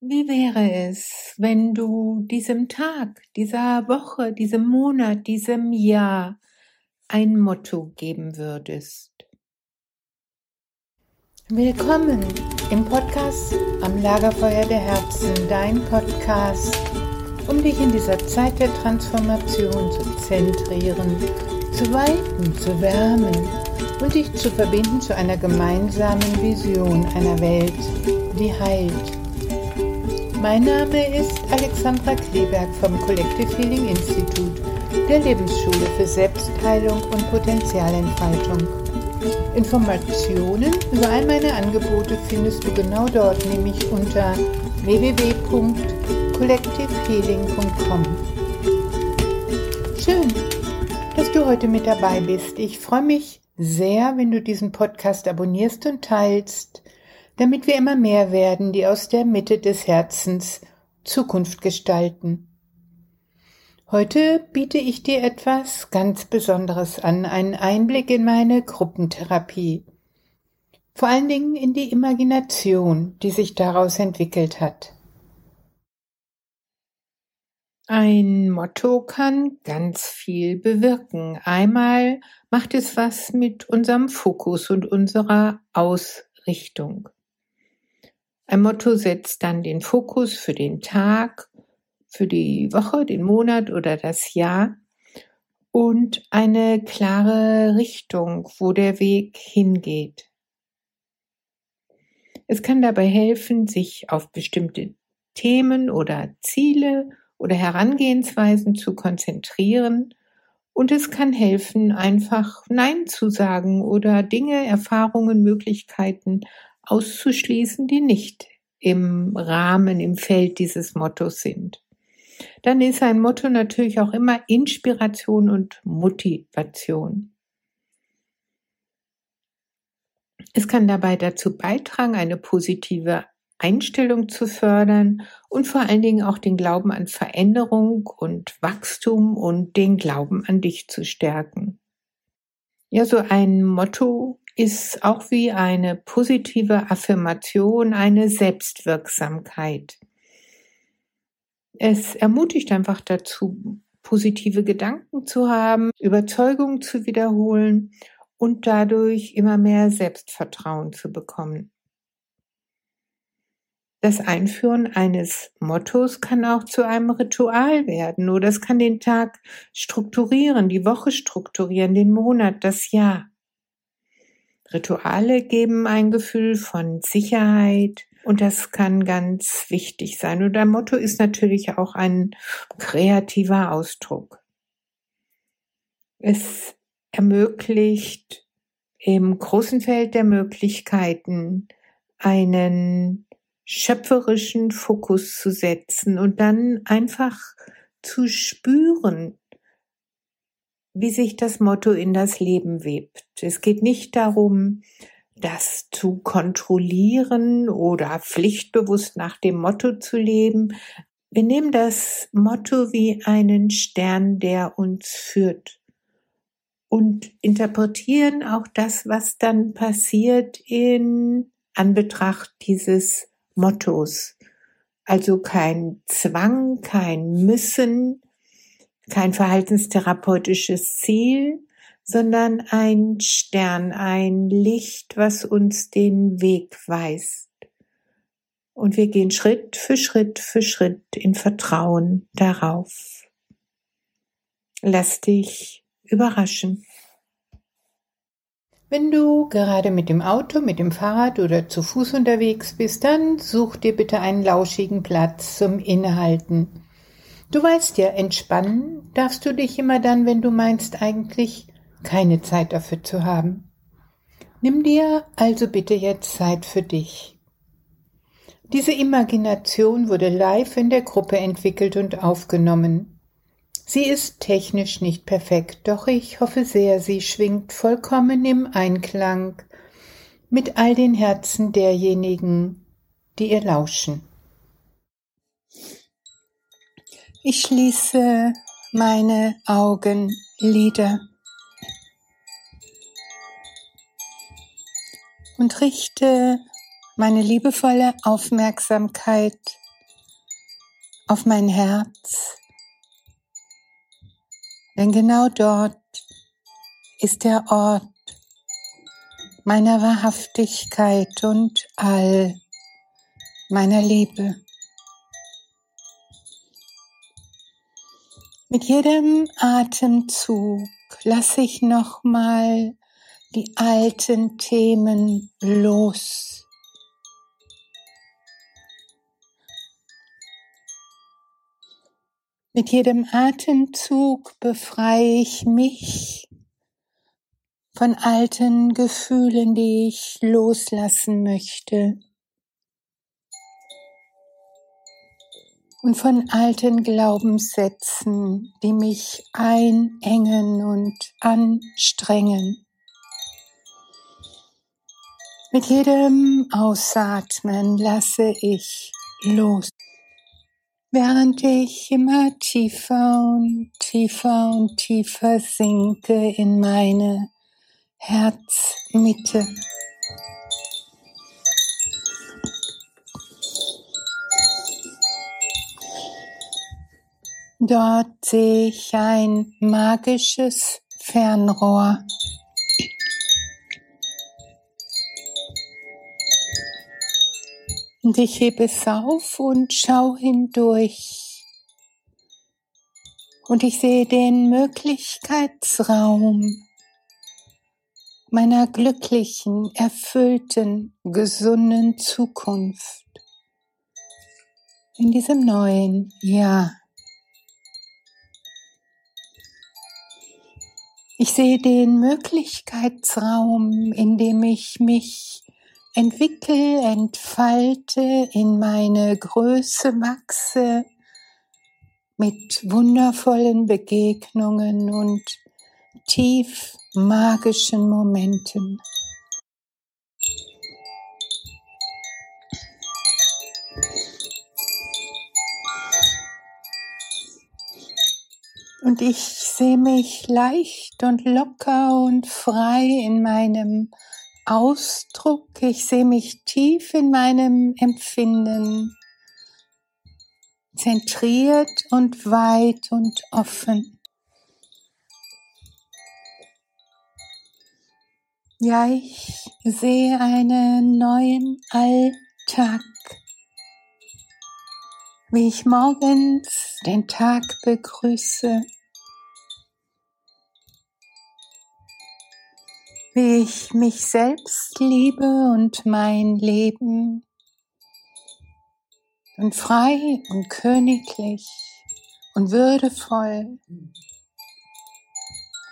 Wie wäre es, wenn du diesem Tag, dieser Woche, diesem Monat, diesem Jahr ein Motto geben würdest? Willkommen im Podcast Am Lagerfeuer der Herzen, dein Podcast, um dich in dieser Zeit der Transformation zu zentrieren, zu weiten, zu wärmen und dich zu verbinden zu einer gemeinsamen Vision einer Welt, die heilt mein Name ist Alexandra Kleberg vom Collective Healing Institut, der Lebensschule für Selbstheilung und Potenzialentfaltung. Informationen über all meine Angebote findest du genau dort, nämlich unter www.collectivehealing.com. Schön, dass du heute mit dabei bist. Ich freue mich sehr, wenn du diesen Podcast abonnierst und teilst damit wir immer mehr werden, die aus der Mitte des Herzens Zukunft gestalten. Heute biete ich dir etwas ganz Besonderes an, einen Einblick in meine Gruppentherapie. Vor allen Dingen in die Imagination, die sich daraus entwickelt hat. Ein Motto kann ganz viel bewirken. Einmal macht es was mit unserem Fokus und unserer Ausrichtung. Ein Motto setzt dann den Fokus für den Tag, für die Woche, den Monat oder das Jahr und eine klare Richtung, wo der Weg hingeht. Es kann dabei helfen, sich auf bestimmte Themen oder Ziele oder Herangehensweisen zu konzentrieren und es kann helfen, einfach Nein zu sagen oder Dinge, Erfahrungen, Möglichkeiten auszuschließen, die nicht im Rahmen, im Feld dieses Mottos sind. Dann ist ein Motto natürlich auch immer Inspiration und Motivation. Es kann dabei dazu beitragen, eine positive Einstellung zu fördern und vor allen Dingen auch den Glauben an Veränderung und Wachstum und den Glauben an dich zu stärken. Ja, so ein Motto ist auch wie eine positive Affirmation eine Selbstwirksamkeit. Es ermutigt einfach dazu, positive Gedanken zu haben, Überzeugungen zu wiederholen und dadurch immer mehr Selbstvertrauen zu bekommen. Das Einführen eines Mottos kann auch zu einem Ritual werden oder es kann den Tag strukturieren, die Woche strukturieren, den Monat, das Jahr. Rituale geben ein Gefühl von Sicherheit und das kann ganz wichtig sein. Und ein Motto ist natürlich auch ein kreativer Ausdruck. Es ermöglicht im großen Feld der Möglichkeiten einen schöpferischen Fokus zu setzen und dann einfach zu spüren, wie sich das Motto in das Leben webt. Es geht nicht darum, das zu kontrollieren oder pflichtbewusst nach dem Motto zu leben. Wir nehmen das Motto wie einen Stern, der uns führt und interpretieren auch das, was dann passiert in Anbetracht dieses Mottos. Also kein Zwang, kein Müssen, kein verhaltenstherapeutisches Ziel, sondern ein Stern, ein Licht, was uns den Weg weist. Und wir gehen Schritt für Schritt für Schritt in Vertrauen darauf. Lass dich überraschen. Wenn du gerade mit dem Auto, mit dem Fahrrad oder zu Fuß unterwegs bist, dann such dir bitte einen lauschigen Platz zum Innehalten. Du weißt ja, entspannen darfst du dich immer dann, wenn du meinst eigentlich keine Zeit dafür zu haben. Nimm dir also bitte jetzt Zeit für dich. Diese Imagination wurde live in der Gruppe entwickelt und aufgenommen. Sie ist technisch nicht perfekt, doch ich hoffe sehr, sie schwingt vollkommen im Einklang mit all den Herzen derjenigen, die ihr lauschen. Ich schließe meine Augenlider und richte meine liebevolle Aufmerksamkeit auf mein Herz, denn genau dort ist der Ort meiner Wahrhaftigkeit und all meiner Liebe. Mit jedem Atemzug lasse ich nochmal die alten Themen los. Mit jedem Atemzug befreie ich mich von alten Gefühlen, die ich loslassen möchte. Und von alten Glaubenssätzen, die mich einengen und anstrengen. Mit jedem Ausatmen lasse ich los, während ich immer tiefer und tiefer und tiefer sinke in meine Herzmitte. Dort sehe ich ein magisches Fernrohr. Und ich hebe es auf und schaue hindurch. Und ich sehe den Möglichkeitsraum meiner glücklichen, erfüllten, gesunden Zukunft in diesem neuen Jahr. Ich sehe den Möglichkeitsraum, in dem ich mich entwickle, entfalte, in meine Größe wachse, mit wundervollen Begegnungen und tief magischen Momenten. Und ich sehe mich leicht und locker und frei in meinem Ausdruck. Ich sehe mich tief in meinem Empfinden, zentriert und weit und offen. Ja, ich sehe einen neuen Alltag, wie ich morgens den Tag begrüße wie ich mich selbst liebe und mein Leben und frei und königlich und würdevoll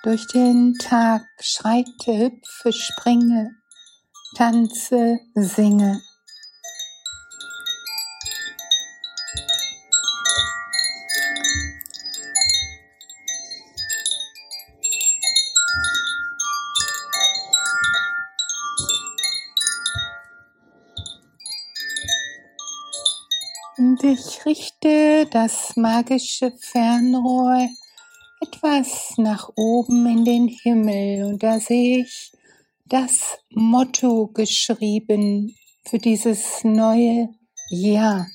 durch den Tag schreite, hüpfe, springe, tanze, singe. Das magische Fernrohr etwas nach oben in den Himmel und da sehe ich das Motto geschrieben für dieses neue Jahr.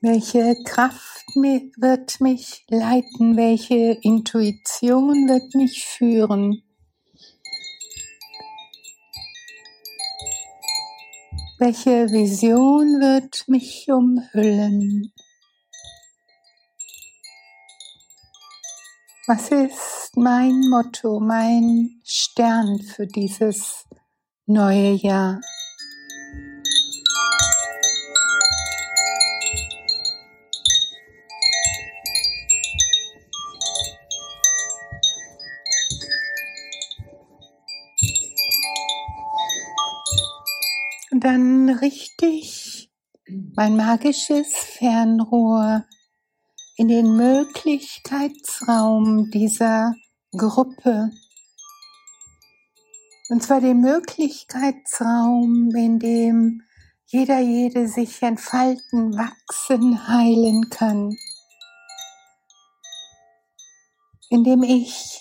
Welche Kraft wird mich leiten? Welche Intuition wird mich führen? Welche Vision wird mich umhüllen? Was ist mein Motto, mein Stern für dieses neue Jahr? Dann richte ich mein magisches Fernrohr in den Möglichkeitsraum dieser Gruppe. Und zwar den Möglichkeitsraum, in dem jeder, jede sich entfalten, wachsen, heilen kann. In dem ich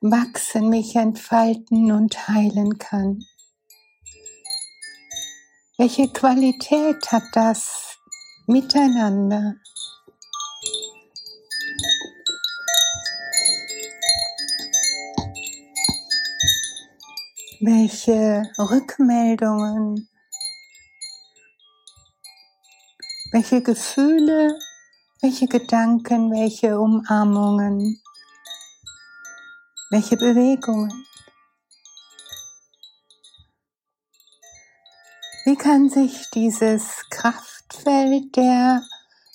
wachsen, mich entfalten und heilen kann. Welche Qualität hat das Miteinander? Welche Rückmeldungen, welche Gefühle, welche Gedanken, welche Umarmungen, welche Bewegungen. Wie kann sich dieses Kraftfeld der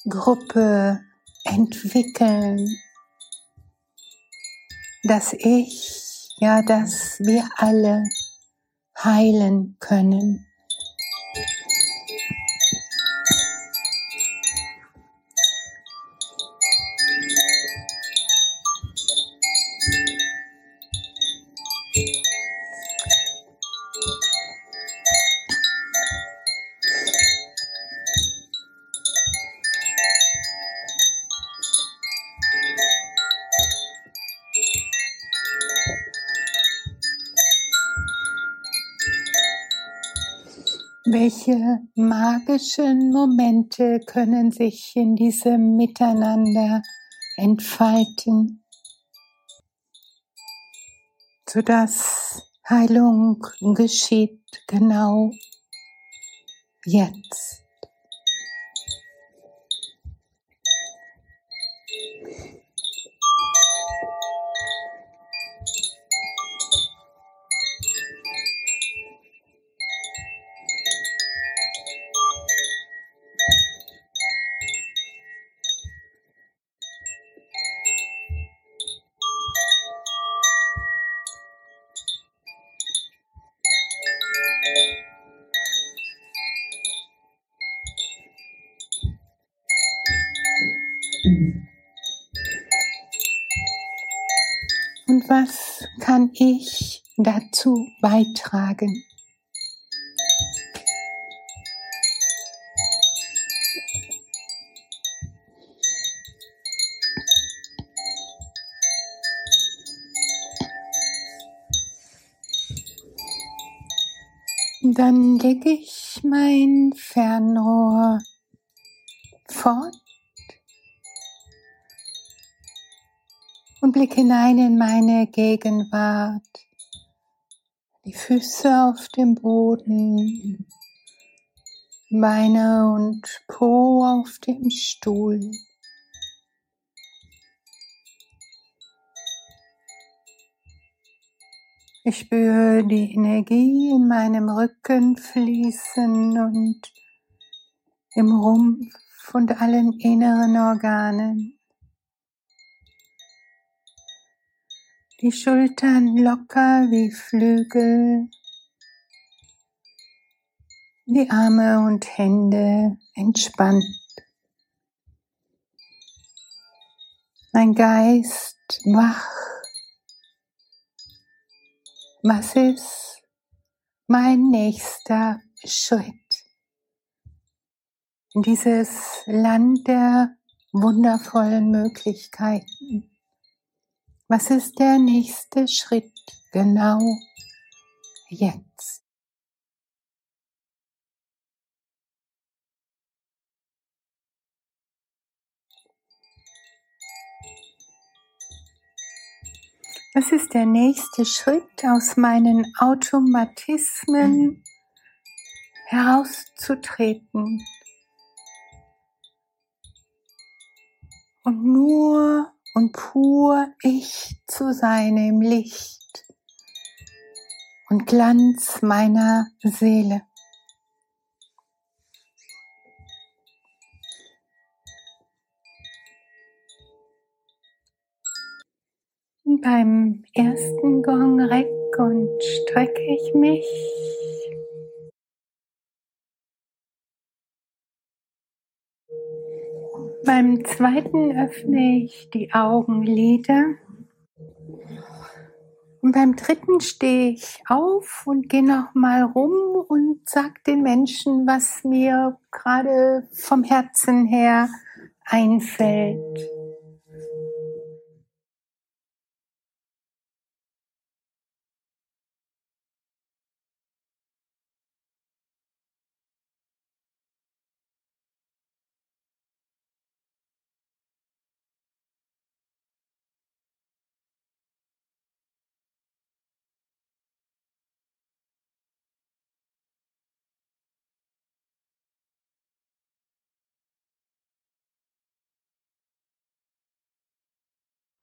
Gruppe entwickeln, dass ich, ja, dass wir alle heilen können? Welche magischen Momente können sich in diesem Miteinander entfalten, sodass Heilung geschieht genau jetzt. Und was kann ich dazu beitragen? Dann lege ich mein Fernrohr fort und blick hinein in meine Gegenwart. Die Füße auf dem Boden, Beine und Po auf dem Stuhl. Ich spüre die Energie in meinem Rücken fließen und im Rumpf und allen inneren Organen. Die Schultern locker wie Flügel. Die Arme und Hände entspannt. Mein Geist wach. Was ist mein nächster Schritt? In dieses Land der wundervollen Möglichkeiten. Was ist der nächste Schritt genau jetzt? Was ist der nächste Schritt aus meinen Automatismen herauszutreten und nur und pur ich zu sein im Licht und Glanz meiner Seele. Beim ersten Gong reck und strecke ich mich Beim zweiten öffne ich die Augenlider Und beim dritten stehe ich auf und gehe nochmal rum und sag den Menschen, was mir gerade vom Herzen her einfällt.